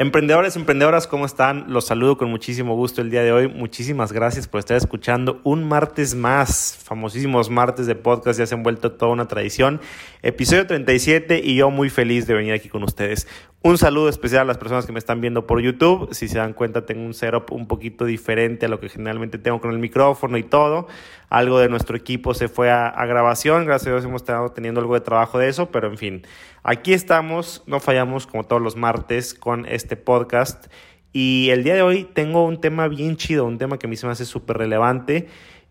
Emprendedores, emprendedoras, ¿cómo están? Los saludo con muchísimo gusto el día de hoy. Muchísimas gracias por estar escuchando un martes más. Famosísimos martes de podcast ya se han vuelto toda una tradición. Episodio 37 y yo muy feliz de venir aquí con ustedes. Un saludo especial a las personas que me están viendo por YouTube. Si se dan cuenta, tengo un setup un poquito diferente a lo que generalmente tengo con el micrófono y todo. Algo de nuestro equipo se fue a, grabación. Gracias a Dios hemos estado teniendo algo de trabajo de eso, pero en fin, aquí estamos. No fallamos como todos los martes con este podcast. Y el día de hoy tengo un tema bien chido, un tema que a mí se me hace súper relevante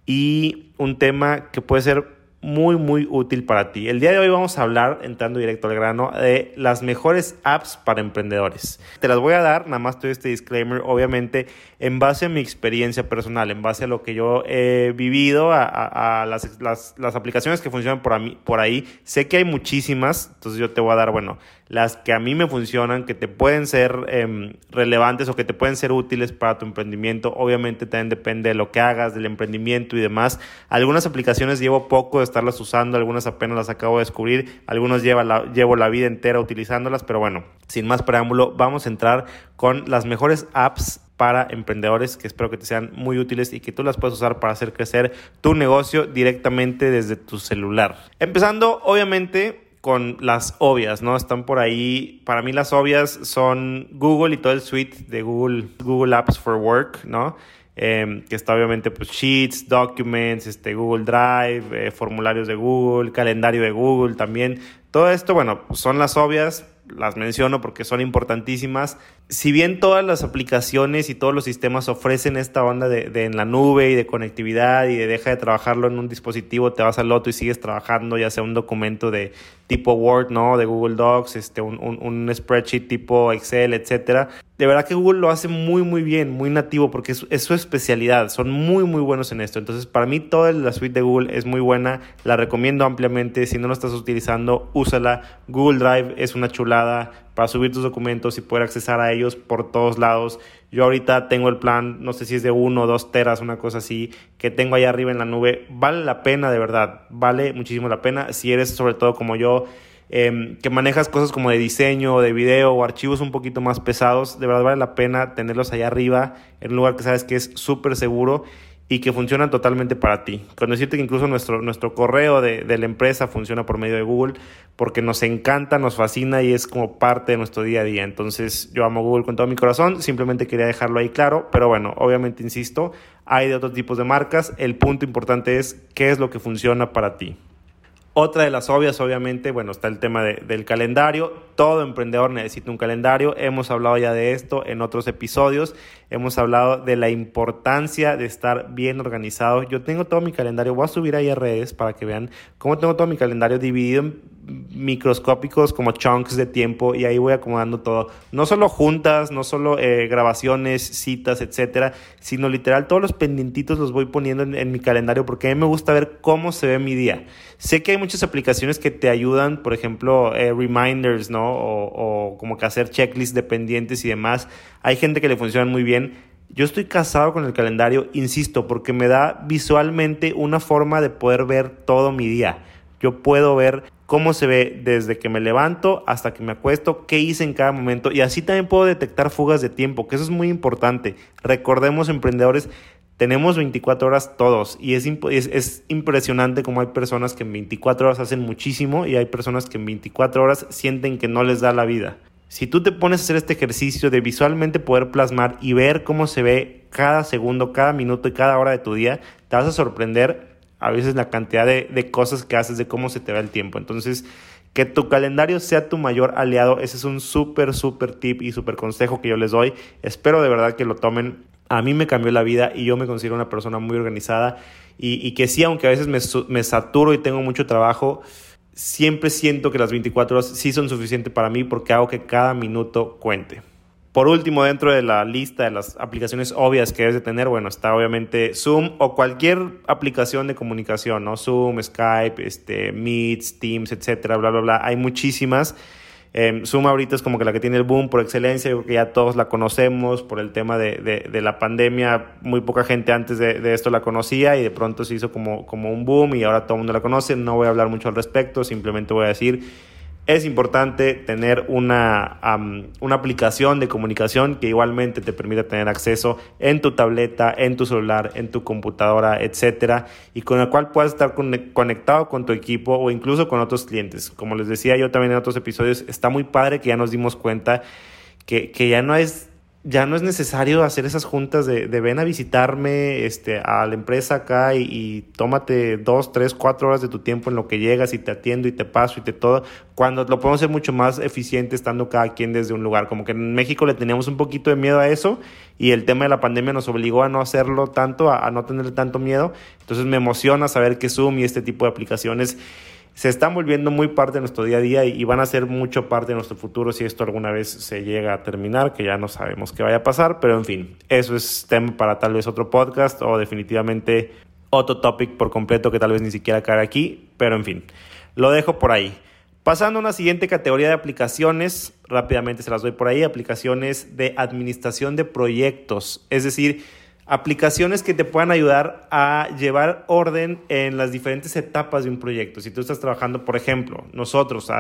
y un tema que puede ser muy, muy útil para ti. El día de hoy vamos a hablar, entrando directo al grano, de las mejores apps para emprendedores. Te las voy a dar, nada más todo este disclaimer, obviamente, en base a mi experiencia personal, en base a lo que yo he vivido, a, las, las, las, aplicaciones que funcionan por, por ahí. Sé que hay muchísimas, entonces yo te voy a dar, bueno, las que a mí me funcionan, que te pueden ser em, relevantes o que te pueden ser útiles para tu emprendimiento. Obviamente también depende de lo que hagas, del emprendimiento y demás. Algunas aplicaciones llevo poco de estarlas usando, algunas apenas las acabo de descubrir, algunas llevo la, llevo la vida entera utilizándolas, pero bueno, sin más preámbulo, vamos a entrar con las mejores apps para emprendedores que espero que te sean muy útiles y que tú las puedas usar para hacer crecer tu negocio directamente desde tu celular. Empezando, obviamente, con las obvias, ¿no? Están por ahí, para mí las obvias son Google y todo el suite de Google, Google Apps for Work, ¿no? Em, que está obviamente pues Sheets, Documents, este, Google Drive, eh, formularios de Google, calendario de Google también. Todo esto, bueno, son las obvias, las menciono porque son importantísimas. Si bien todas las aplicaciones y todos los sistemas ofrecen esta onda de, en la nube y de conectividad y de deja de trabajarlo en un dispositivo, te vas al otro y sigues trabajando, ya sea un documento de tipo Word, ¿no? De Google Docs, este, un, un, spreadsheet tipo Excel, etcétera. De verdad que Google lo hace muy, muy bien, muy nativo, porque es, es, su especialidad. Son muy, muy buenos en esto. Entonces, para mí, toda la suite de Google es muy buena. La recomiendo ampliamente. Si no lo estás utilizando, úsala. Google Drive es una chulada para subir tus documentos y poder accesar a ellos por todos lados. Yo ahorita tengo el plan, no sé si es de uno o dos teras, una cosa así, que tengo allá arriba en la nube. Vale la pena, de verdad, vale muchísimo la pena. Si eres sobre todo como yo, em, que manejas cosas como de diseño, de video o archivos un poquito más pesados, de verdad vale la pena tenerlos allá arriba en un lugar que sabes que es súper seguro y que funcionan totalmente para ti. Con decirte que incluso nuestro, nuestro correo de, de, la empresa funciona por medio de Google porque nos encanta, nos fascina y es como parte de nuestro día a día. Entonces yo amo Google con todo mi corazón, simplemente quería dejarlo ahí claro, pero bueno, obviamente insisto, hay de otros tipos de marcas, el punto importante es qué es lo que funciona para ti. Otra de las obvias, obviamente, bueno, está el tema del calendario. Todo emprendedor necesita un calendario. Hemos hablado ya de esto en otros episodios. Hemos hablado de la importancia de estar bien organizado. Yo tengo todo mi calendario. Voy a subir ahí a redes para que vean cómo tengo todo mi calendario dividido en microscópicos como chunks de tiempo y ahí voy acomodando todo. No solo juntas, no solo eh, grabaciones, citas, etcétera, sino literal todos los pendientitos los voy poniendo en, mi calendario porque a mí me gusta ver cómo se ve mi día. Sé que hay muchas aplicaciones que te ayudan, por ejemplo, eh, reminders, ¿no? O, o como que hacer checklists de pendientes y demás. Hay gente que le funcionan muy bien. Yo estoy casado con el calendario, insisto, porque me da visualmente una forma de poder ver todo mi día. Yo puedo ver cómo se ve desde que me levanto hasta que me acuesto, qué hice en cada momento y así también puedo detectar fugas de tiempo, que eso es muy importante. Recordemos, emprendedores, tenemos 24 horas todos y es, es, impresionante como hay personas que en 24 horas hacen muchísimo y hay personas que en 24 horas sienten que no les da la vida. Si tú te pones a hacer este ejercicio de visualmente poder plasmar y ver cómo se ve cada segundo, cada minuto y cada hora de tu día, te vas a sorprender a veces la cantidad de, cosas que haces, de cómo se te va el tiempo. Entonces, que tu calendario sea tu mayor aliado, ese es un súper, súper tip y súper consejo que yo les doy. Espero de verdad que lo tomen. A mí me cambió la vida y yo me considero una persona muy organizada y, que sí, aunque a veces me, me saturo y tengo mucho trabajo, siempre siento que las 24 horas sí son suficientes para mí porque hago que cada minuto cuente. Por último, dentro de la lista de las aplicaciones obvias que debes de tener, bueno, está obviamente Zoom o cualquier aplicación de comunicación, ¿no? Zoom, Skype, este, Meets, Teams, etcétera, bla, bla, bla. Hay muchísimas. Eh, Zoom ahorita es como que la que tiene el boom por excelencia, porque ya todos la conocemos por el tema de, de, la pandemia. Muy poca gente antes de, de, esto la conocía y de pronto se hizo como, como un boom y ahora todo el mundo la conoce. No voy a hablar mucho al respecto, simplemente voy a decir es importante tener una, una, aplicación de comunicación que igualmente te permita tener acceso en tu tableta, en tu celular, en tu computadora, etcétera, y con la cual puedas estar conectado con tu equipo o incluso con otros clientes. Como les decía yo también en otros episodios, está muy padre que ya nos dimos cuenta que, que ya no es ya no es necesario hacer esas juntas de, de ven a visitarme este, a la empresa acá y, tómate dos, tres, cuatro horas de tu tiempo en lo que llegas y te atiendo y te paso y te todo, cuando lo podemos hacer mucho más eficiente estando cada quien desde un lugar. Como que en México le teníamos un poquito de miedo a eso y el tema de la pandemia nos obligó a no hacerlo tanto, a, a no tener tanto miedo. Entonces me emociona saber que Zoom y este tipo de aplicaciones se están volviendo muy parte de nuestro día a día y, van a ser mucho parte de nuestro futuro si esto alguna vez se llega a terminar, que ya no sabemos qué vaya a pasar, pero en fin, eso es tema para tal vez otro podcast o definitivamente otro topic por completo que tal vez ni siquiera cae aquí, pero en fin, lo dejo por ahí. Pasando a una siguiente categoría de aplicaciones, rápidamente se las doy por ahí, aplicaciones de administración de proyectos, es decir, aplicaciones que te puedan ayudar a llevar orden en las diferentes etapas de un proyecto. Si tú estás trabajando, por ejemplo, nosotros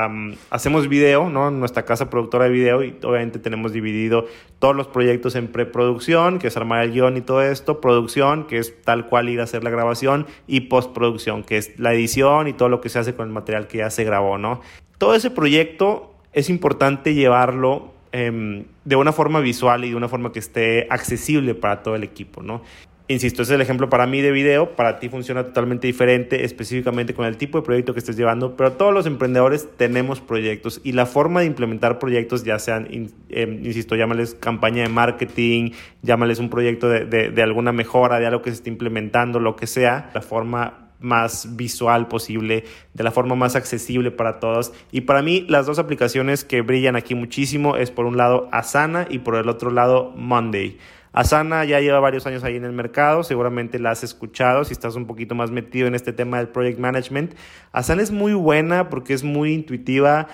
hacemos video, ¿no? Nuestra casa productora de video y obviamente tenemos dividido todos los proyectos en preproducción, que es armar el guion y todo esto, producción, que es tal cual ir a hacer la grabación, y postproducción, que es la edición y todo lo que se hace con el material que ya se grabó, ¿no? Todo ese proyecto es importante llevarlo Em, de una forma visual y de una forma que esté accesible para todo el equipo, ¿no? Insisto, ese es el ejemplo para mí de video, para ti funciona totalmente diferente, específicamente con el tipo de proyecto que estés llevando, pero todos los emprendedores tenemos proyectos y la forma de implementar proyectos, ya sean, em, insisto, llámales campaña de marketing, llámales un proyecto de, de alguna mejora, de algo que se está implementando, lo que sea, la forma más visual posible, de la forma más accesible para todos. Y para mí las dos aplicaciones que brillan aquí muchísimo es por un lado Asana y por el otro lado Monday. Asana ya lleva varios años ahí en el mercado, seguramente la has escuchado si estás un poquito más metido en este tema del project management. Asana es muy buena porque es muy intuitiva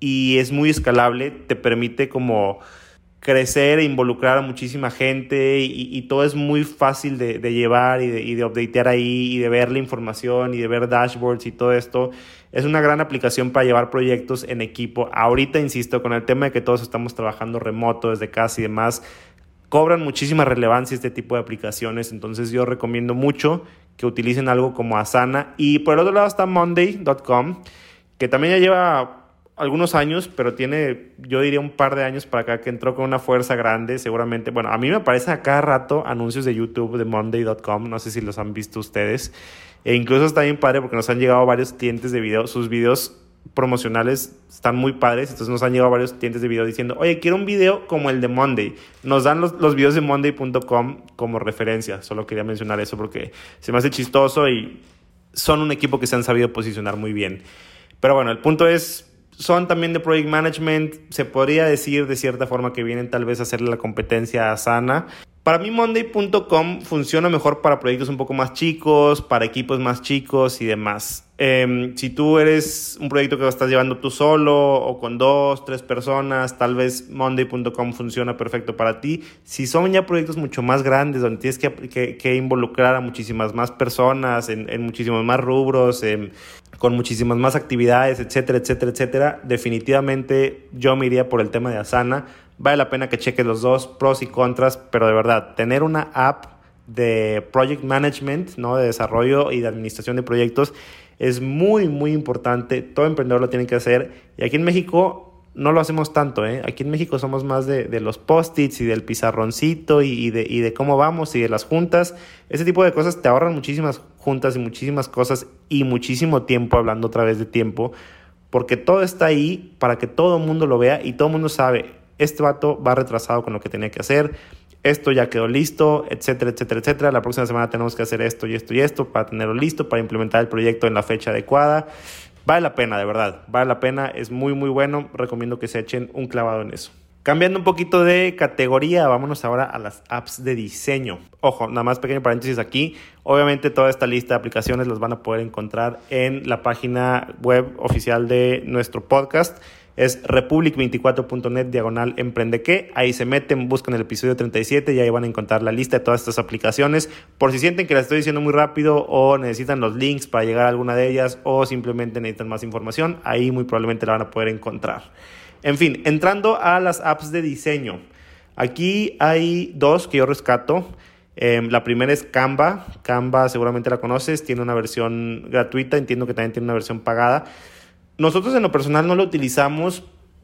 y es muy escalable, te permite como crecer e involucrar a muchísima gente y, todo es muy fácil de, llevar y de, y de updatear ahí y de ver la información y de ver dashboards y todo esto. Es una gran aplicación para llevar proyectos en equipo. Ahorita, insisto, con el tema de que todos estamos trabajando remoto desde casa y demás, cobran muchísima relevancia este tipo de aplicaciones. Entonces yo recomiendo mucho que utilicen algo como Asana. Y por el otro lado está Monday.com, que también ya lleva algunos años, pero tiene, yo diría, un par de años para acá que entró con una fuerza grande, seguramente. Bueno, a mí me aparecen a cada rato anuncios de YouTube de Monday.com, no sé si los han visto ustedes. E incluso está bien padre porque nos han llegado varios clientes de video, sus videos promocionales están muy padres, entonces nos han llegado varios clientes de video diciendo, oye, quiero un video como el de Monday. Nos dan los, los videos de Monday.com como referencia, solo quería mencionar eso porque se me hace chistoso y son un equipo que se han sabido posicionar muy bien. Pero bueno, el punto es, son también de project management, se podría decir de cierta forma que vienen tal vez a hacerle la competencia a Sana. Para mí Monday.com funciona mejor para proyectos un poco más chicos, para equipos más chicos y demás. Em, si tú eres un proyecto que lo estás llevando tú solo o con dos, tres personas, tal vez Monday.com funciona perfecto para ti. Si son ya proyectos mucho más grandes, donde tienes que, involucrar a muchísimas más personas, en, muchísimos más rubros, con muchísimas más actividades, etcétera, etcétera, etcétera, definitivamente yo me iría por el tema de Asana. Vale la pena que cheques los dos, pros y contras, pero de verdad, tener una app de project management, ¿no? de desarrollo y de administración de proyectos es muy, muy importante. Todo emprendedor lo tiene que hacer. Y aquí en México no lo hacemos tanto. ¿eh? Aquí en México somos más de, de los post-its y del pizarroncito y, de, y de cómo vamos y de las juntas. Ese tipo de cosas te ahorran muchísimas juntas y muchísimas cosas y muchísimo tiempo, hablando otra vez de tiempo. Porque todo está ahí para que todo el mundo lo vea y todo el mundo sabe, este vato va retrasado con lo que tenía que hacer esto ya quedó listo, etcétera, etcétera, etcétera. La próxima semana tenemos que hacer esto y esto y esto para tenerlo listo, para implementar el proyecto en la fecha adecuada. Vale la pena, de verdad, vale la pena, es muy, muy bueno. Recomiendo que se echen un clavado en eso. Cambiando un poquito de categoría, vámonos ahora a las apps de diseño. Ojo, nada más pequeño paréntesis aquí. Obviamente toda esta lista de aplicaciones las van a poder encontrar en la página web oficial de nuestro podcast es republic24.net diagonal emprende que. Ahí se meten, buscan el episodio 37 y ahí van a encontrar la lista de todas estas aplicaciones. Por si sienten que las estoy diciendo muy rápido o necesitan los links para llegar a alguna de ellas o simplemente necesitan más información, ahí muy probablemente la van a poder encontrar. En fin, entrando a las apps de diseño. Aquí hay dos que yo rescato. Em, la primera es Canva. Canva seguramente la conoces, tiene una versión gratuita, entiendo que también tiene una versión pagada. Nosotros en lo personal no lo utilizamos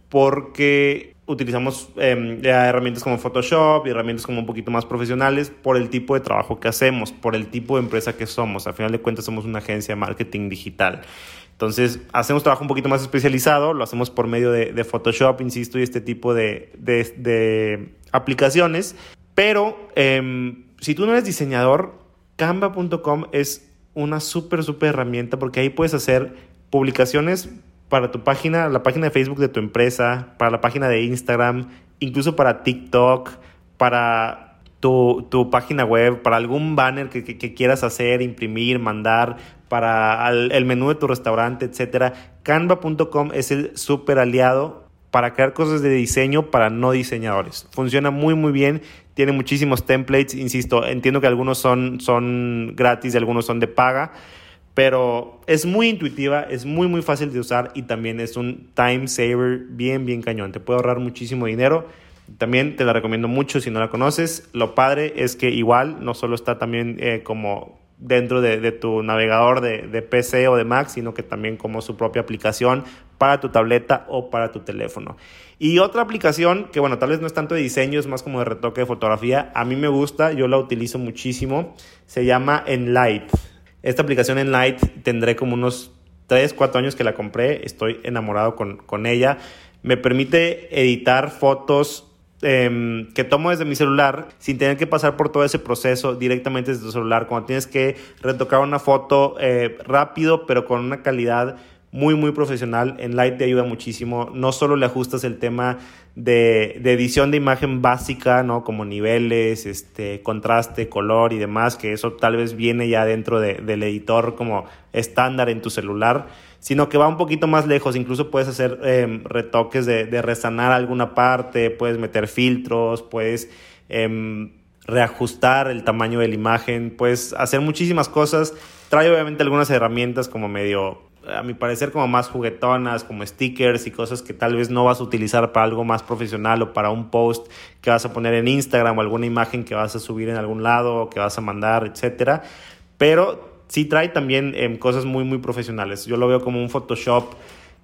porque utilizamos em, herramientas como Photoshop y herramientas como un poquito más profesionales por el tipo de trabajo que hacemos, por el tipo de empresa que somos. Al final de cuentas somos una agencia de marketing digital. Entonces, hacemos trabajo un poquito más especializado, lo hacemos por medio de, Photoshop, insisto, y este tipo de, aplicaciones. Pero em, si tú no eres diseñador, canva.com es una súper, súper herramienta porque ahí puedes hacer publicaciones para tu página, la página de Facebook de tu empresa, para la página de Instagram, incluso para TikTok, para tu, página web, para algún banner que, quieras hacer, imprimir, mandar, para el menú de tu restaurante, etc. Canva.com es el súper aliado para crear cosas de diseño para no diseñadores. Funciona muy muy bien, tiene muchísimos templates, insisto, entiendo que algunos son, son gratis y algunos son de paga, pero es muy intuitiva, es muy muy fácil de usar y también es un time saver bien bien cañón, te puede ahorrar muchísimo dinero. También te la recomiendo mucho si no la conoces. Lo padre es que igual no solo está también eh, como dentro de, tu navegador de, de, PC o de Mac, sino que también como su propia aplicación para tu tableta o para tu teléfono. Y otra aplicación que, bueno, tal vez no es tanto de diseño, es más como de retoque de fotografía, a mí me gusta, yo la utilizo muchísimo, se llama Enlight. Esta aplicación Enlight tendré como unos 3, 4 años que la compré, estoy enamorado con, con ella. Me permite editar fotos Em, que tomo desde mi celular sin tener que pasar por todo ese proceso directamente desde tu celular. Cuando tienes que retocar una foto eh, rápido, pero con una calidad muy, muy profesional. En Light te ayuda muchísimo. No solo le ajustas el tema de, edición de imagen básica, ¿no? Como niveles, este, contraste, color y demás, que eso tal vez viene ya dentro del editor como estándar en tu celular sino que va un poquito más lejos. Incluso puedes hacer em, retoques de, de, resanar alguna parte, puedes meter filtros, puedes em, reajustar el tamaño de la imagen, puedes hacer muchísimas cosas. Trae obviamente algunas herramientas como medio, a mi parecer, como más juguetonas, como stickers y cosas que tal vez no vas a utilizar para algo más profesional o para un post que vas a poner en Instagram o alguna imagen que vas a subir en algún lado o que vas a mandar, etcétera. Pero sí trae también em, cosas muy, muy profesionales. Yo lo veo como un Photoshop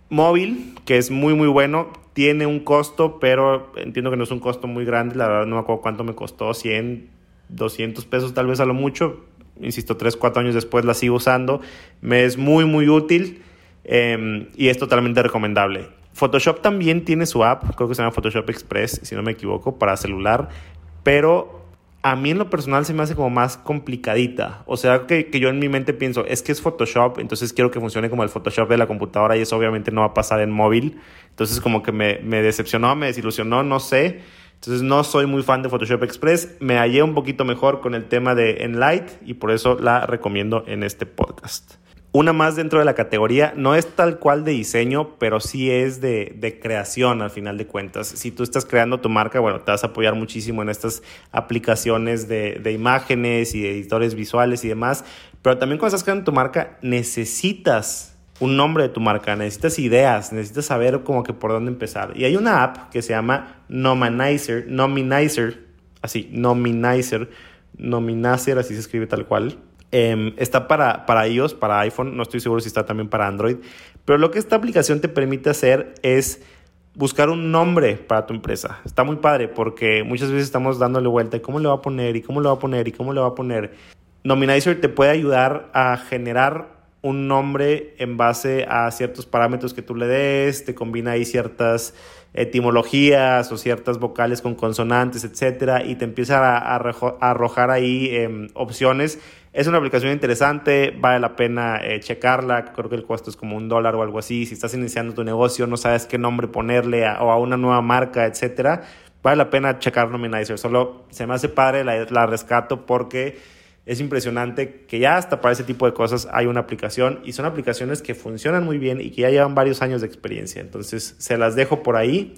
móvil, que es muy, muy bueno. Tiene un costo, pero entiendo que no es un costo muy grande. La verdad no me acuerdo cuánto me costó, 100, 200 pesos tal vez a lo mucho. Insisto, 3, 4 años después la sigo usando. Me es muy, muy útil em, y es totalmente recomendable. Photoshop también tiene su app, creo que se llama Photoshop Express, si no me equivoco, para celular, pero a mí en lo personal se me hace como más complicadita. O sea, que, que, yo en mi mente pienso, es que es Photoshop, entonces quiero que funcione como el Photoshop de la computadora y eso obviamente no va a pasar en móvil. Entonces como que me, me decepcionó, me desilusionó, no sé. Entonces no soy muy fan de Photoshop Express. Me hallé un poquito mejor con el tema de Enlight y por eso la recomiendo en este podcast. Una más dentro de la categoría, no es tal cual de diseño, pero sí es de, creación al final de cuentas. Si tú estás creando tu marca, bueno, te vas a apoyar muchísimo en estas aplicaciones de, de imágenes y editores visuales y demás, pero también cuando estás creando tu marca necesitas un nombre de tu marca, necesitas ideas, necesitas saber como que por dónde empezar. Y hay una app que se llama Nominizer, Nominizer, así, Nominizer, Nominizer, así se escribe tal cual Em, está para, para iOS, para iPhone, no estoy seguro si está también para Android, pero lo que esta aplicación te permite hacer es buscar un nombre para tu empresa. Está muy padre porque muchas veces estamos dándole vuelta y cómo le va a poner y cómo le va a poner y cómo le va a poner. Nominizer te puede ayudar a generar un nombre en base a ciertos parámetros que tú le des, te combina ahí ciertas etimologías o ciertas vocales con consonantes, etcétera, y te empieza a, arrojar ahí em, opciones. Es una aplicación interesante, vale la pena eh, checarla, creo que el costo es como un dólar o algo así. Si estás iniciando tu negocio, no sabes qué nombre ponerle o a una nueva marca, etcétera, vale la pena checar Nominizer. Solo se me hace padre, la, la rescato porque es impresionante que ya hasta para ese tipo de cosas hay una aplicación y son aplicaciones que funcionan muy bien y que ya llevan varios años de experiencia. Entonces se las dejo por ahí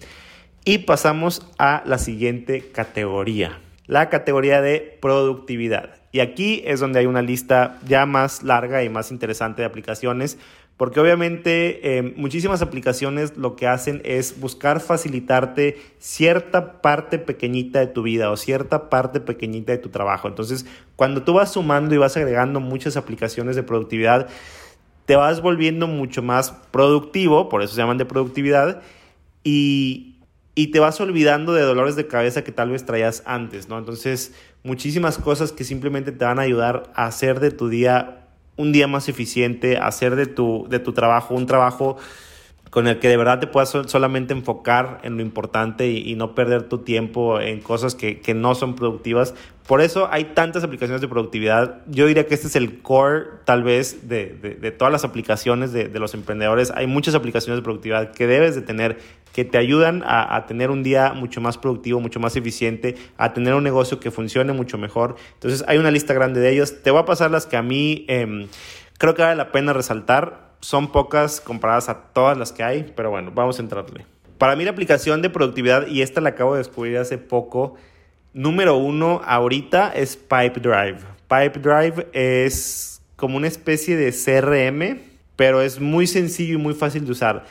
y pasamos a la siguiente categoría, la categoría de productividad. Y aquí es donde hay una lista ya más larga y más interesante de aplicaciones porque obviamente eh, muchísimas aplicaciones lo que hacen es buscar facilitarte cierta parte pequeñita de tu vida o cierta parte pequeñita de tu trabajo. Entonces, cuando tú vas sumando y vas agregando muchas aplicaciones de productividad, te vas volviendo mucho más productivo, por eso se llaman de productividad, y, y te vas olvidando de dolores de cabeza que tal vez traías antes, ¿no? Entonces, muchísimas cosas que simplemente te van a ayudar a hacer de tu día un día más eficiente, hacer de tu, de tu trabajo un trabajo con el que de verdad te puedas solamente enfocar en lo importante y, no perder tu tiempo en cosas que, no son productivas. Por eso hay tantas aplicaciones de productividad. Yo diría que este es el core tal vez de, todas las aplicaciones de, los emprendedores. Hay muchas aplicaciones de productividad que debes de tener que te ayudan a, tener un día mucho más productivo, mucho más eficiente, a tener un negocio que funcione mucho mejor. Entonces hay una lista grande de ellos. Te voy a pasar las que a mí em, creo que vale la pena resaltar son pocas comparadas a todas las que hay, pero bueno, vamos a entrarle. Para mí la aplicación de productividad, y esta la acabo de descubrir hace poco, número uno ahorita es Pipe Drive. Pipe Drive es como una especie de CRM, pero es muy sencillo y muy fácil de usar.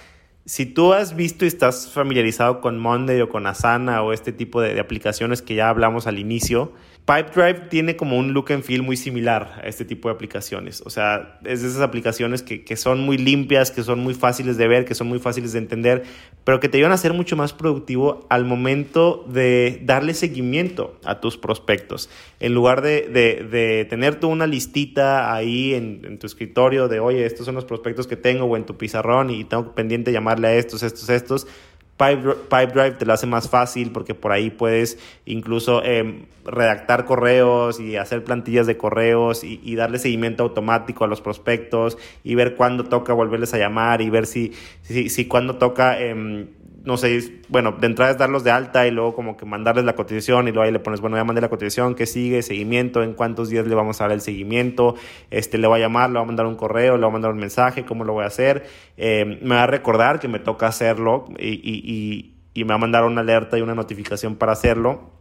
Si tú has visto y estás familiarizado con Monday o con Asana o este tipo de, de aplicaciones que ya hablamos al inicio, Pipedrive tiene como un look and feel muy similar a este tipo de aplicaciones. O sea, es de esas aplicaciones que, que, son muy limpias, que son muy fáciles de ver, que son muy fáciles de entender, pero que te ayudan a ser mucho más productivo al momento de darle seguimiento a tus prospectos. En lugar de, de, de tener tú una listita ahí en, en, tu escritorio de, oye, estos son los prospectos que tengo o en tu pizarrón y tengo pendiente llamarle a estos, estos, estos Pipedrive te lo hace más fácil porque por ahí puedes incluso em, redactar correos y hacer plantillas de correos y, darle seguimiento automático a los prospectos y ver cuándo toca volverles a llamar y ver si, si, cuándo toca... Em, no sé, bueno, de entrada es darlos de alta y luego como que mandarles la cotización y luego ahí le pones, bueno, ya mandé la cotización, ¿qué sigue? Seguimiento, ¿en cuántos días le vamos a dar el seguimiento? Este, le voy a llamar, le voy a mandar un correo, le voy a mandar un mensaje, ¿cómo lo voy a hacer? Eh, me va a recordar que me toca hacerlo y, y, y, me va a mandar una alerta y una notificación para hacerlo.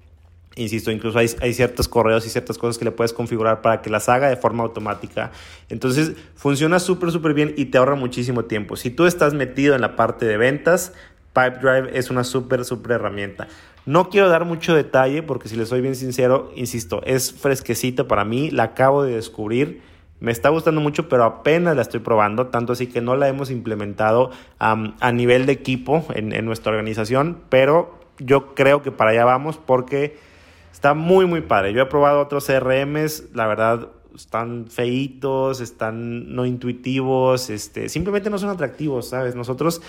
Insisto, incluso hay, hay, ciertos correos y ciertas cosas que le puedes configurar para que las haga de forma automática. Entonces, funciona súper, súper bien y te ahorra muchísimo tiempo. Si tú estás metido en la parte de ventas, Pipedrive es una súper, súper herramienta. No quiero dar mucho detalle porque si les soy bien sincero, insisto, es fresquecita para mí, la acabo de descubrir. Me está gustando mucho, pero apenas la estoy probando, tanto así que no la hemos implementado a nivel de equipo en, en, nuestra organización, pero yo creo que para allá vamos porque está muy, muy padre. Yo he probado otros CRMs, la verdad están feitos, están no intuitivos, este, simplemente no son atractivos, ¿sabes? Nosotros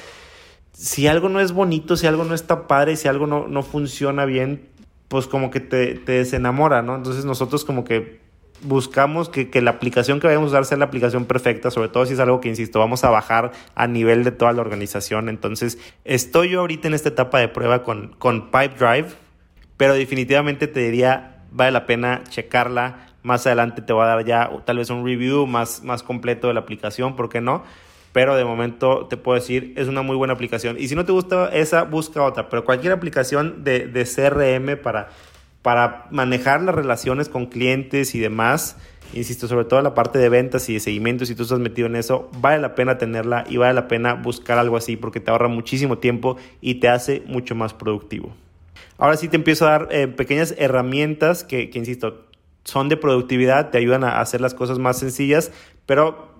si algo no es bonito, si algo no está padre, si algo no, no funciona bien, pues como que te, te, desenamora, ¿no? Entonces nosotros como que buscamos que, que, la aplicación que vayamos a usar sea la aplicación perfecta, sobre todo si es algo que, insisto, vamos a bajar a nivel de toda la organización. Entonces, estoy yo ahorita en esta etapa de prueba con, con Pipedrive, pero definitivamente te diría, vale la pena checarla. Más adelante te voy a dar ya tal vez un review más, más completo de la aplicación, ¿por qué no? Pero de momento te puedo decir, es una muy buena aplicación. Y si no te gusta esa, busca otra, pero cualquier aplicación de, de CRM para, para manejar las relaciones con clientes y demás, insisto, sobre todo la parte de ventas y de seguimiento, si tú estás metido en eso, vale la pena tenerla y vale la pena buscar algo así porque te ahorra muchísimo tiempo y te hace mucho más productivo. Ahora sí te empiezo a dar eh, pequeñas herramientas que, que, insisto, son de productividad, te ayudan a hacer las cosas más sencillas, pero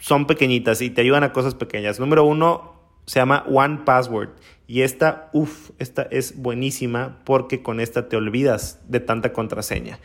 son pequeñitas y te ayudan a cosas pequeñas. Número uno se llama One Password. Y esta, uff, esta es buenísima porque con esta te olvidas de tanta contraseña.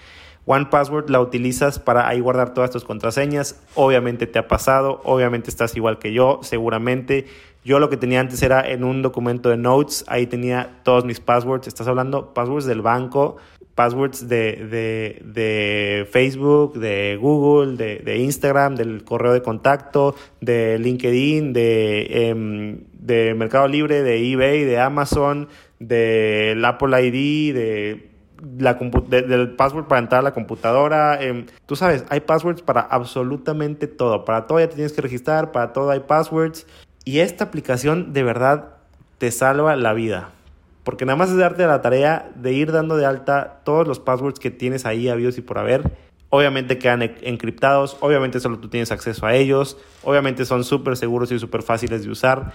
One Password la utilizas para ahí guardar todas tus contraseñas. Obviamente te ha pasado, obviamente estás igual que yo, seguramente. Yo lo que tenía antes era en un documento de notes, ahí tenía todos mis passwords. Estás hablando passwords del banco, passwords de, de, de Facebook, de Google, de, de, Instagram, del correo de contacto, de LinkedIn, de, em, de Mercado Libre, de eBay, de Amazon, del Apple ID, de la del password para entrar a la computadora. Em, tú sabes, hay passwords para absolutamente todo. Para todo ya te tienes que registrar, para todo hay passwords. Y esta aplicación de verdad te salva la vida. Porque nada más es darte la tarea de ir dando de alta todos los passwords que tienes ahí habidos y por haber. Obviamente quedan encriptados, obviamente solo tú tienes acceso a ellos, obviamente son súper seguros y súper fáciles de usar,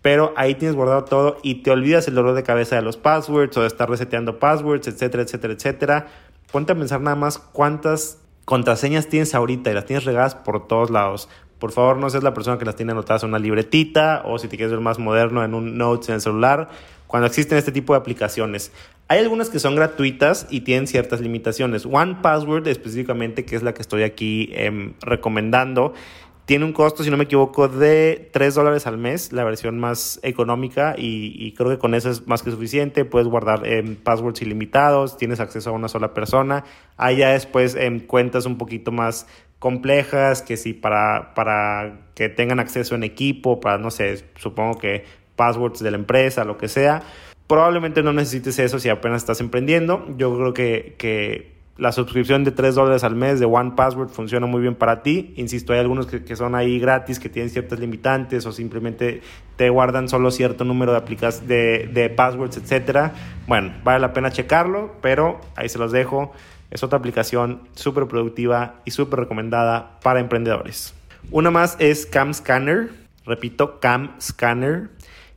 pero ahí tienes guardado todo y te olvidas el dolor de cabeza de los passwords o de estar reseteando passwords, etcétera, etcétera, etcétera. Ponte a pensar nada más cuántas contraseñas tienes ahorita y las tienes regadas por todos lados. Por favor, no seas la persona que las tiene anotadas en una libretita o si te quieres ver más moderno en un notes en el celular, cuando existen este tipo de aplicaciones. Hay algunas que son gratuitas y tienen ciertas limitaciones. One Password específicamente, que es la que estoy aquí em, recomendando, tiene un costo, si no me equivoco, de 3 dólares al mes, la versión más económica, y, creo que con eso es más que suficiente. Puedes guardar em, passwords ilimitados, tienes acceso a una sola persona. Hay ya después en cuentas un poquito más complejas, que si para, para que tengan acceso en equipo, para, no sé, supongo que passwords de la empresa, lo que sea. Probablemente no necesites eso si apenas estás emprendiendo. Yo creo que, que la suscripción de 3 dólares al mes de One Password funciona muy bien para ti. Insisto, hay algunos que, son ahí gratis, que tienen ciertas limitantes o simplemente te guardan solo cierto número de, aplicas de, de passwords, etc. Bueno, vale la pena checarlo, pero ahí se los dejo. Es otra aplicación súper productiva y súper recomendada para emprendedores. Una más es Cam Scanner. Repito, Cam Scanner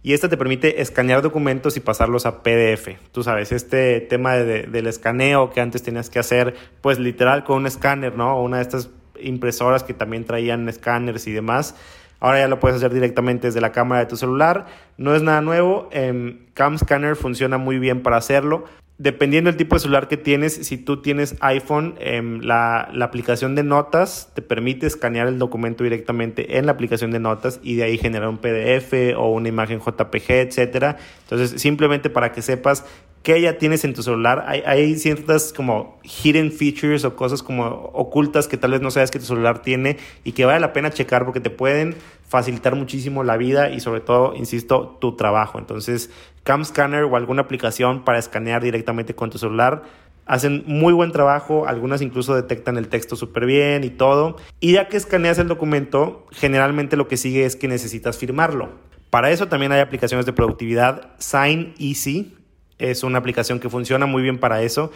y esta te permite escanear documentos y pasarlos a PDF. Tú sabes, este tema del escaneo que antes tenías que hacer, pues literal con un escáner, ¿no? Una de estas impresoras que también traían escáneres y demás. Ahora ya lo puedes hacer directamente desde la cámara de tu celular. No es nada nuevo. Em, Cam Scanner funciona muy bien para hacerlo dependiendo del tipo de celular que tienes, si tú tienes iPhone, em, la, la, aplicación de notas te permite escanear el documento directamente en la aplicación de notas y de ahí generar un PDF o una imagen JPG, etcétera. Entonces, simplemente para que sepas que ya tienes en tu celular. Hay, hay, ciertas como hidden features o cosas como ocultas que tal vez no sabes que tu celular tiene y que vale la pena checar porque te pueden facilitar muchísimo la vida y sobre todo, insisto, tu trabajo. Entonces, Cam Scanner o alguna aplicación para escanear directamente con tu celular hacen muy buen trabajo, algunas incluso detectan el texto súper bien y todo. Y ya que escaneas el documento, generalmente lo que sigue es que necesitas firmarlo. Para eso también hay aplicaciones de productividad. Sign Easy es una aplicación que funciona muy bien para eso.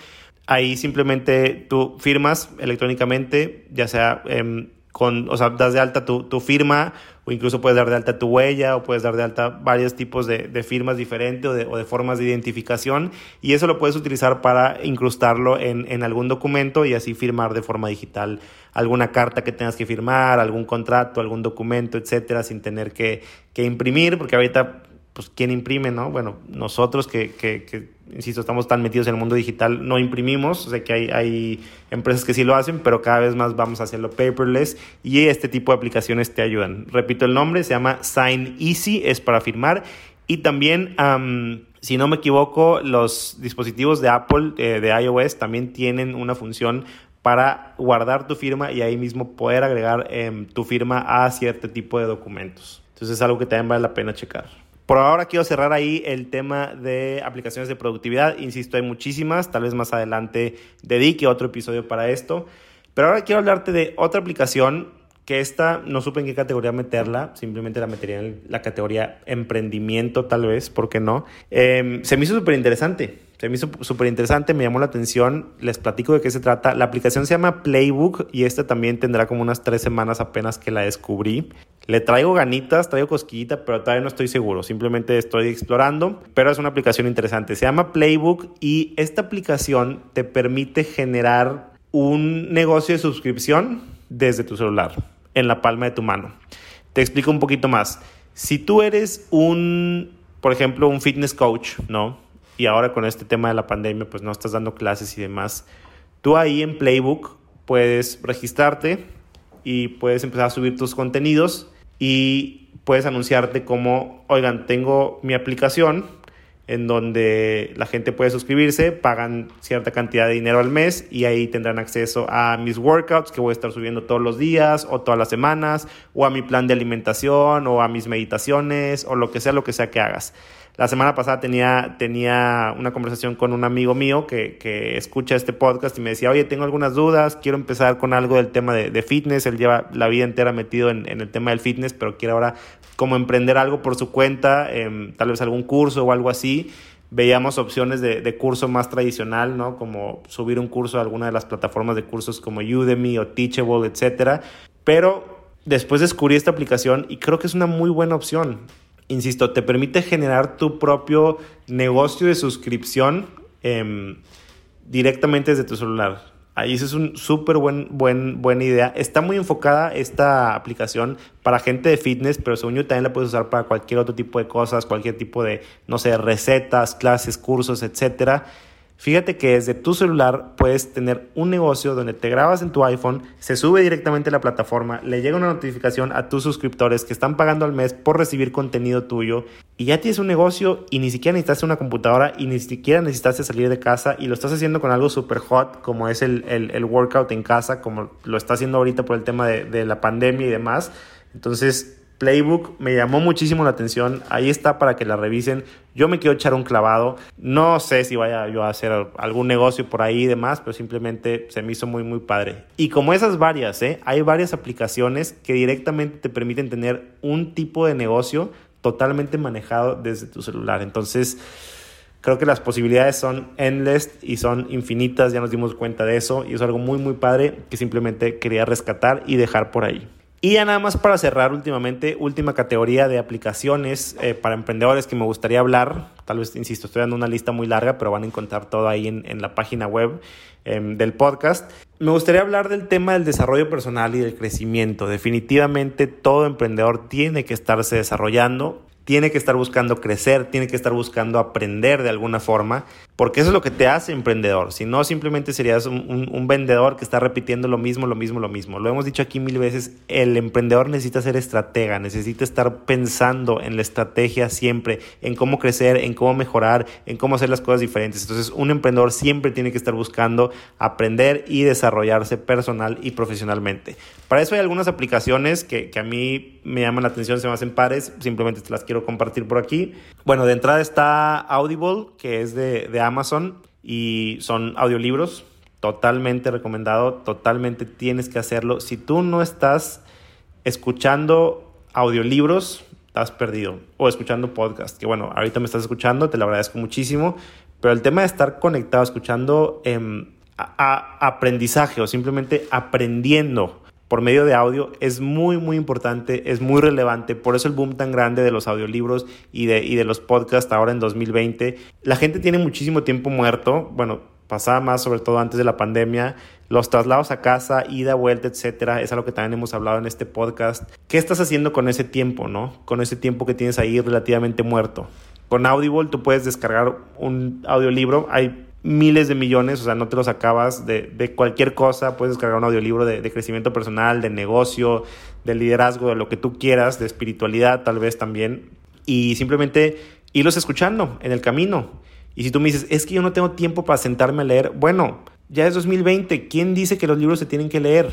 Ahí simplemente tú firmas electrónicamente, ya sea em, con, o sea, das de alta tu, tu, firma o incluso puedes dar de alta tu huella o puedes dar de alta varios tipos de, firmas diferentes o de, formas de identificación y eso lo puedes utilizar para incrustarlo en, en, algún documento y así firmar de forma digital alguna carta que tengas que firmar, algún contrato, algún documento, etcétera, sin tener que, que imprimir, porque ahorita pues quién imprime, ¿no? Bueno, nosotros que, que, que, insisto, estamos tan metidos en el mundo digital, no imprimimos, o sea que hay, hay empresas que sí lo hacen, pero cada vez más vamos a hacerlo paperless y este tipo de aplicaciones te ayudan. Repito el nombre, se llama Sign Easy, es para firmar y también, si no me equivoco, los dispositivos de Apple, eh, de iOS, también tienen una función para guardar tu firma y ahí mismo poder agregar em, tu firma a cierto tipo de documentos. Entonces es algo que también vale la pena checar. Por ahora quiero cerrar ahí el tema de aplicaciones de productividad. Insisto, hay muchísimas. Tal vez más adelante dedique otro episodio para esto. Pero ahora quiero hablarte de otra aplicación que esta no supe en qué categoría meterla. Simplemente la metería en la categoría emprendimiento, tal vez, ¿por qué no? Em, se me hizo súper interesante. Se me hizo súper interesante, me llamó la atención. Les platico de qué se trata. La aplicación se llama Playbook y esta también tendrá como unas tres semanas apenas que la descubrí. Le traigo ganitas, traigo cosquillita, pero todavía no estoy seguro. Simplemente estoy explorando, pero es una aplicación interesante. Se llama Playbook y esta aplicación te permite generar un negocio de suscripción desde tu celular, en la palma de tu mano. Te explico un poquito más. Si tú eres un, por ejemplo, un fitness coach, ¿no? Y ahora con este tema de la pandemia, pues no estás dando clases y demás. Tú ahí en Playbook puedes registrarte y puedes empezar a subir tus contenidos y puedes anunciarte como, oigan, tengo mi aplicación en donde la gente puede suscribirse, pagan cierta cantidad de dinero al mes y ahí tendrán acceso a mis workouts que voy a estar subiendo todos los días o todas las semanas, o a mi plan de alimentación o a mis meditaciones o lo que sea, lo que sea que hagas. La semana pasada tenía, tenía una conversación con un amigo mío que, que, escucha este podcast y me decía, oye, tengo algunas dudas, quiero empezar con algo del tema de, de fitness. Él lleva la vida entera metido en, en, el tema del fitness, pero quiere ahora como emprender algo por su cuenta, eh, tal vez algún curso o algo así. Veíamos opciones de, de, curso más tradicional, ¿no? Como subir un curso a alguna de las plataformas de cursos como Udemy o Teachable, etcétera. Pero después descubrí esta aplicación y creo que es una muy buena opción insisto, te permite generar tu propio negocio de suscripción eh, directamente desde tu celular. Ahí es un súper buen, buen, buena idea. Está muy enfocada esta aplicación para gente de fitness, pero según yo también la puedes usar para cualquier otro tipo de cosas, cualquier tipo de, no sé, recetas, clases, cursos, etcétera. Fíjate que desde tu celular puedes tener un negocio donde te grabas en tu iPhone, se sube directamente a la plataforma, le llega una notificación a tus suscriptores que están pagando al mes por recibir contenido tuyo y ya tienes un negocio y ni siquiera necesitas una computadora y ni siquiera necesitas salir de casa y lo estás haciendo con algo super hot como es el, el, el, workout en casa, como lo está haciendo ahorita por el tema de, de la pandemia y demás. Entonces Playbook me llamó muchísimo la atención. Ahí está para que la revisen. Yo me quiero echar un clavado. No sé si vaya yo a hacer algún negocio por ahí y demás, pero simplemente se me hizo muy, muy padre. Y como esas varias, ¿eh? hay varias aplicaciones que directamente te permiten tener un tipo de negocio totalmente manejado desde tu celular. Entonces, creo que las posibilidades son endless y son infinitas. Ya nos dimos cuenta de eso y es algo muy, muy padre que simplemente quería rescatar y dejar por ahí. Y ya nada más para cerrar últimamente, última categoría de aplicaciones eh, para emprendedores que me gustaría hablar. Tal vez, insisto, estoy dando una lista muy larga, pero van a encontrar todo ahí en, en la página web eh, del podcast. Me gustaría hablar del tema del desarrollo personal y del crecimiento. Definitivamente todo emprendedor tiene que estarse desarrollando tiene que estar buscando crecer, tiene que estar buscando aprender de alguna forma, porque eso es lo que te hace emprendedor. Si no, simplemente serías un, un, vendedor que está repitiendo lo mismo, lo mismo, lo mismo. Lo hemos dicho aquí mil veces, el emprendedor necesita ser estratega, necesita estar pensando en la estrategia siempre, en cómo crecer, en cómo mejorar, en cómo hacer las cosas diferentes. Entonces, un emprendedor siempre tiene que estar buscando aprender y desarrollarse personal y profesionalmente. Para eso hay algunas aplicaciones que, que a mí me llaman la atención, se me hacen pares, simplemente te las quiero compartir por aquí. Bueno, de entrada está Audible, que es de, de Amazon y son audiolibros. Totalmente recomendado, totalmente tienes que hacerlo. Si tú no estás escuchando audiolibros, estás perdido. O escuchando podcast, que bueno, ahorita me estás escuchando, te lo agradezco muchísimo. Pero el tema de estar conectado, escuchando a, a aprendizaje o simplemente aprendiendo por medio de audio es muy, muy importante, es muy relevante. Por eso el boom tan grande de los audiolibros y de, y de los podcasts ahora en 2020. La gente tiene muchísimo tiempo muerto. Bueno, pasaba más sobre todo antes de la pandemia. Los traslados a casa, ida, vuelta, etcétera, es algo que también hemos hablado en este podcast. ¿Qué estás haciendo con ese tiempo, no? Con ese tiempo que tienes ahí relativamente muerto. Con Audible tú puedes descargar un audiolibro. Hay miles de millones, o sea, no te los acabas de, de cualquier cosa, puedes descargar un audiolibro de, de, crecimiento personal, de negocio, de liderazgo, de lo que tú quieras, de espiritualidad tal vez también, y simplemente irlos escuchando en el camino. Y si tú me dices, es que yo no tengo tiempo para sentarme a leer, bueno, ya es 2020, ¿quién dice que los libros se tienen que leer?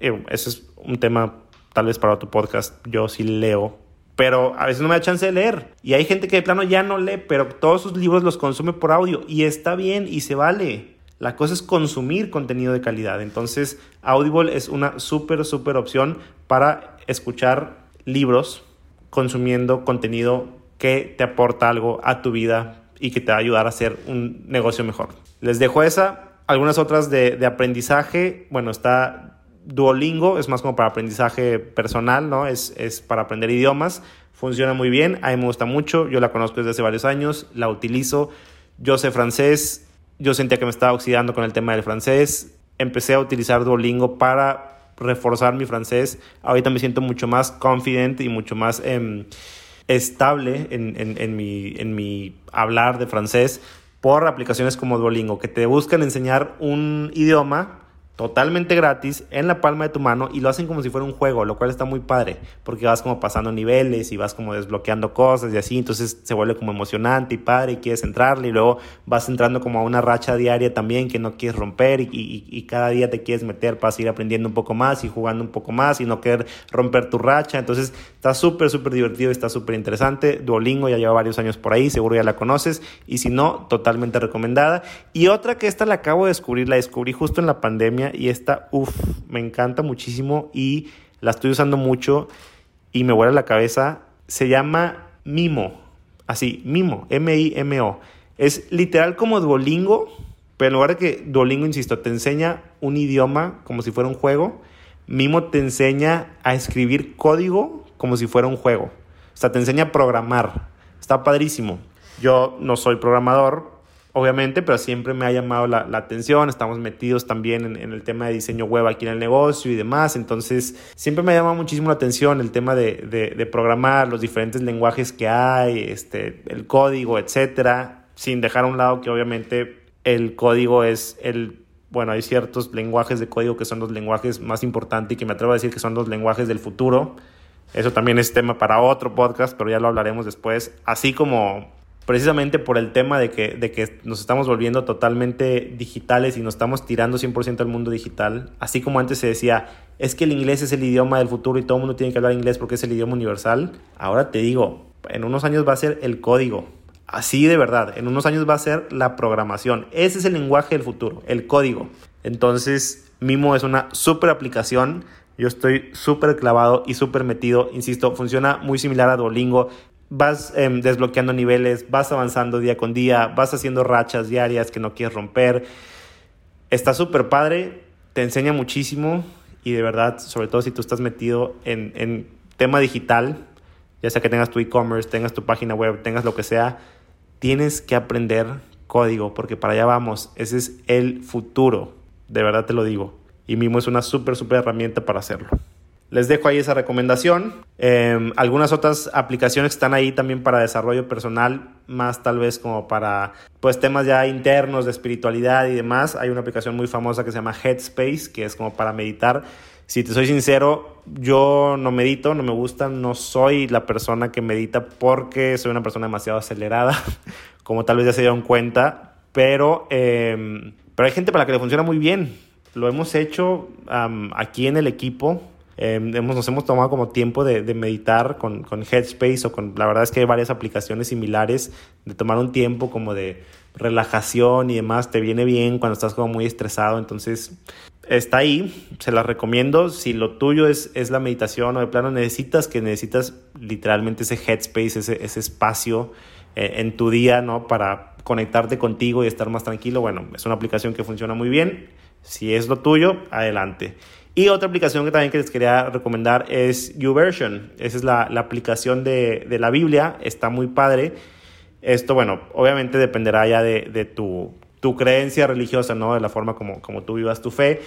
Eh, ese es un tema tal vez para tu podcast, yo sí leo pero a veces no me da chance de leer. Y hay gente que de plano ya no lee, pero todos sus libros los consume por audio y está bien y se vale. La cosa es consumir contenido de calidad. Entonces, Audible es una súper, súper opción para escuchar libros consumiendo contenido que te aporta algo a tu vida y que te va a ayudar a hacer un negocio mejor. Les dejo esa. Algunas otras de, de aprendizaje. Bueno, está Duolingo es más como para aprendizaje personal, ¿no? Es, es para aprender idiomas. Funciona muy bien, a mí me gusta mucho. Yo la conozco desde hace varios años, la utilizo. Yo sé francés, yo sentía que me estaba oxidando con el tema del francés. Empecé a utilizar Duolingo para reforzar mi francés. Ahorita me siento mucho más confident y mucho más eh, estable en, en, en, mi, en mi hablar de francés por aplicaciones como Duolingo, que te buscan enseñar un idioma totalmente gratis en la palma de tu mano y lo hacen como si fuera un juego, lo cual está muy padre, porque vas como pasando niveles y vas como desbloqueando cosas y así, entonces se vuelve como emocionante y padre y quieres entrarle y luego vas entrando como a una racha diaria también que no quieres romper y, cada día te quieres meter para seguir aprendiendo un poco más y jugando un poco más y no querer romper tu racha, entonces está súper, súper divertido, está súper interesante, Duolingo ya lleva varios años por ahí, seguro ya la conoces y si no, totalmente recomendada. Y otra que esta la acabo de descubrir, la descubrí justo en la pandemia y esta, uff, me encanta muchísimo y la estoy usando mucho y me vuela la cabeza. Se llama Mimo, así, Mimo, M-I-M-O. Es literal como Duolingo, pero en lugar de que Duolingo, insisto, te enseña un idioma como si fuera un juego, Mimo te enseña a escribir código como si fuera un juego. O sea, te enseña a programar. Está padrísimo. Yo no soy programador, obviamente, pero siempre me ha llamado la, atención. Estamos metidos también en, el tema de diseño web aquí en el negocio y demás. Entonces, siempre me ha llamado muchísimo la atención el tema de, programar, los diferentes lenguajes que hay, este, el código, etcétera. Sin dejar a un lado que obviamente el código es el. Bueno, hay ciertos lenguajes de código que son los lenguajes más importantes y que me atrevo a decir que son los lenguajes del futuro. Eso también es tema para otro podcast, pero ya lo hablaremos después. Así como precisamente por el tema de que, de que nos estamos volviendo totalmente digitales y nos estamos tirando 100% al mundo digital, así como antes se decía, es que el inglés es el idioma del futuro y todo el mundo tiene que hablar inglés porque es el idioma universal, ahora te digo, en unos años va a ser el código. Así de verdad, en unos años va a ser la programación. Ese es el lenguaje del futuro, el código. Entonces, Mimo es una súper aplicación. Yo estoy súper clavado y súper metido. Insisto, funciona muy similar a Duolingo vas em, desbloqueando niveles, vas avanzando día con día, vas haciendo rachas diarias que no quieres romper. Está súper padre, te enseña muchísimo y de verdad, sobre todo si tú estás metido en, en tema digital, ya sea que tengas tu e-commerce, tengas tu página web, tengas lo que sea, tienes que aprender código porque para allá vamos. Ese es el futuro, de verdad te lo digo. Y Mimo es una súper, súper herramienta para hacerlo. Les dejo ahí esa recomendación. Em, algunas otras aplicaciones están ahí también para desarrollo personal, más tal vez como para pues temas ya internos de espiritualidad y demás. Hay una aplicación muy famosa que se llama Headspace, que es como para meditar. Si te soy sincero, yo no medito, no me gusta, no soy la persona que medita porque soy una persona demasiado acelerada, como tal vez ya se dieron cuenta, pero, em, pero hay gente para la que le funciona muy bien. Lo hemos hecho aquí en el equipo, Em, hemos, nos hemos tomado como tiempo de, meditar con, con, Headspace o con, la verdad es que hay varias aplicaciones similares, de tomar un tiempo como de relajación y demás, te viene bien cuando estás como muy estresado, entonces está ahí, se las recomiendo, si lo tuyo es, es la meditación o de plano necesitas que necesitas literalmente ese Headspace, ese, ese espacio eh, en tu día, ¿no? Para conectarte contigo y estar más tranquilo, bueno, es una aplicación que funciona muy bien, si es lo tuyo, adelante. Y otra aplicación que también que les quería recomendar es YouVersion. Esa es la, aplicación de, la Biblia. Está muy padre. Esto, bueno, obviamente dependerá ya de, tu, creencia religiosa, ¿no? De la forma como, como tú vivas tu fe.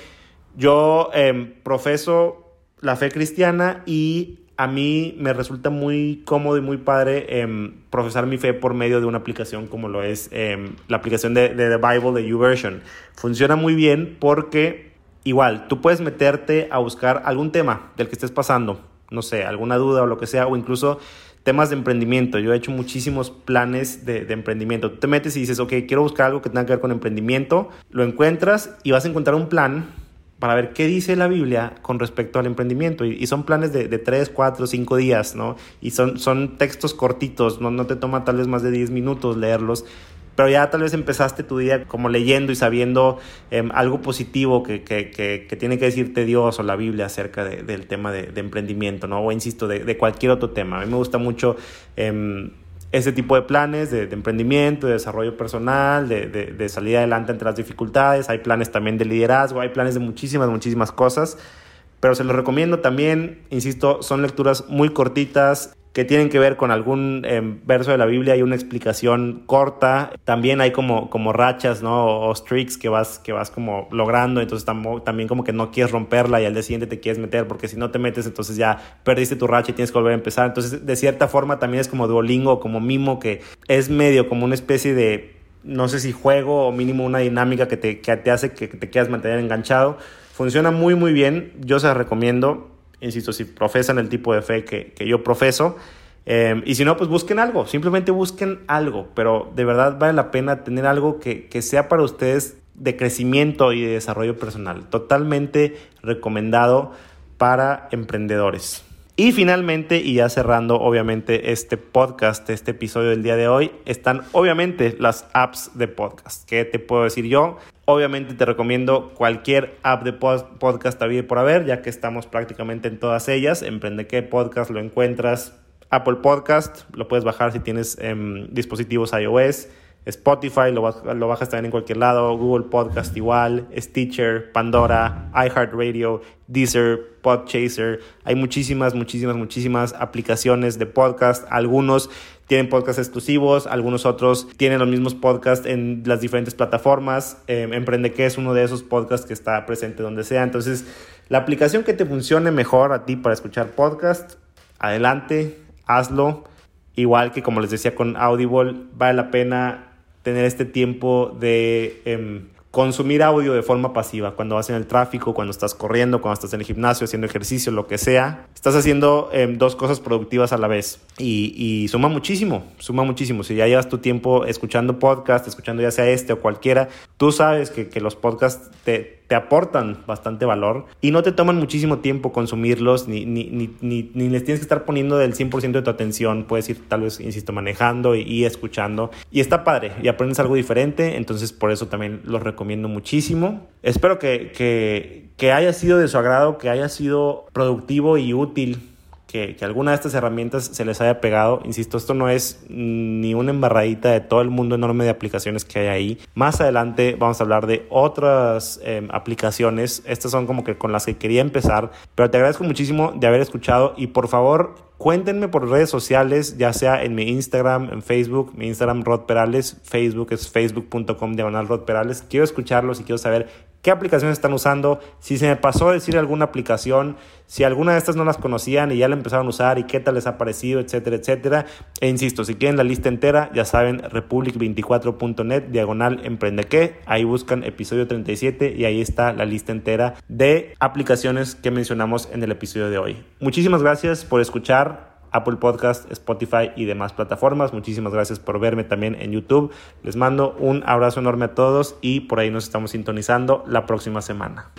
Yo em, profeso la fe cristiana y a mí me resulta muy cómodo y muy padre em, profesar mi fe por medio de una aplicación como lo es em, la aplicación de, de The Bible de YouVersion. Funciona muy bien porque Igual, tú puedes meterte a buscar algún tema del que estés pasando, no sé, alguna duda o lo que sea, o incluso temas de emprendimiento. Yo he hecho muchísimos planes de, emprendimiento. Tú te metes y dices, ok, quiero buscar algo que tenga que ver con emprendimiento, lo encuentras y vas a encontrar un plan para ver qué dice la Biblia con respecto al emprendimiento. Y, son planes de, de 3, 4, 5 días, ¿no? Y son, son textos cortitos, ¿no? no te toma tal vez más de 10 minutos leerlos pero ya tal vez empezaste tu día como leyendo y sabiendo em, algo positivo que, que, que, tiene que decirte Dios o la Biblia acerca del tema de, emprendimiento, ¿no? O insisto, de, cualquier otro tema. A mí me gusta mucho eh, ese tipo de planes de, emprendimiento, de desarrollo personal, de, de, salir adelante ante las dificultades. Hay planes también de liderazgo, hay planes de muchísimas, muchísimas cosas. Pero se los recomiendo también, insisto, son lecturas muy cortitas, que tienen que ver con algún em, verso de la Biblia, hay una explicación corta, también hay como, como rachas, ¿no? O, streaks que vas, que vas como logrando, entonces también como que no quieres romperla y al día siguiente te quieres meter, porque si no te metes, entonces ya perdiste tu racha y tienes que volver a empezar. Entonces, de cierta forma también es como Duolingo, como Mimo, que es medio como una especie de, no sé si juego o mínimo una dinámica que te, que te hace que te quieras mantener enganchado. Funciona muy muy bien, yo se las recomiendo, insisto, si profesan el tipo de fe que, que yo profeso. Eh, y si no, pues busquen algo, simplemente busquen algo, pero de verdad vale la pena tener algo que, que sea para ustedes de crecimiento y de desarrollo personal. Totalmente recomendado para emprendedores. Y finalmente, y ya cerrando obviamente este podcast, este episodio del día de hoy, están obviamente las apps de podcast. ¿Qué te puedo decir yo? Obviamente te recomiendo cualquier app de podcast a por haber, ya que estamos prácticamente en todas ellas. Emprende qué podcast lo encuentras. Apple Podcast, lo puedes bajar si tienes em, dispositivos iOS. Spotify, lo, lo, bajas también en cualquier lado, Google Podcast igual, Stitcher, Pandora, iHeartRadio, Deezer, Podchaser. Hay muchísimas, muchísimas, muchísimas aplicaciones de podcast. Algunos tienen podcasts exclusivos, algunos otros tienen los mismos podcasts en las diferentes plataformas. Eh, Emprende que es uno de esos podcasts que está presente donde sea. Entonces, la aplicación que te funcione mejor a ti para escuchar podcast, adelante, hazlo. Igual que como les decía con Audible, vale la pena tener este tiempo de em, consumir audio de forma pasiva, cuando vas en el tráfico, cuando estás corriendo, cuando estás en el gimnasio, haciendo ejercicio, lo que sea. Estás haciendo em, dos cosas productivas a la vez y, y, suma muchísimo, suma muchísimo. Si ya llevas tu tiempo escuchando podcast, escuchando ya sea este o cualquiera, tú sabes que, que los podcasts te, te aportan bastante valor y no te toman muchísimo tiempo consumirlos, ni, ni, ni, ni, les tienes que estar poniendo del 100% de tu atención. Puedes ir tal vez, insisto, manejando y, y, escuchando. Y está padre y aprendes algo diferente, entonces por eso también los recomiendo muchísimo. Espero que, que, que haya sido de su agrado, que haya sido productivo y útil que, alguna de estas herramientas se les haya pegado. Insisto, esto no es ni una embarradita de todo el mundo enorme de aplicaciones que hay ahí. Más adelante vamos a hablar de otras em, aplicaciones. Estas son como que con las que quería empezar. Pero te agradezco muchísimo de haber escuchado y por favor cuéntenme por redes sociales, ya sea en mi Instagram, en Facebook, mi Instagram Rod Perales, Facebook es facebook.com diagonal Rod Perales. Quiero escucharlos y quiero saber qué aplicaciones están usando, si se me pasó decir alguna aplicación, si alguna de estas no las conocían y ya la empezaron a usar y qué tal les ha parecido, etcétera, etcétera. E insisto, si quieren la lista entera, ya saben, republic24.net, diagonal emprende que, ahí buscan episodio 37 y ahí está la lista entera de aplicaciones que mencionamos en el episodio de hoy. Muchísimas gracias por escuchar. Apple Podcast, Spotify y demás plataformas. Muchísimas gracias por verme también en YouTube. Les mando un abrazo enorme a todos y por ahí nos estamos sintonizando la próxima semana.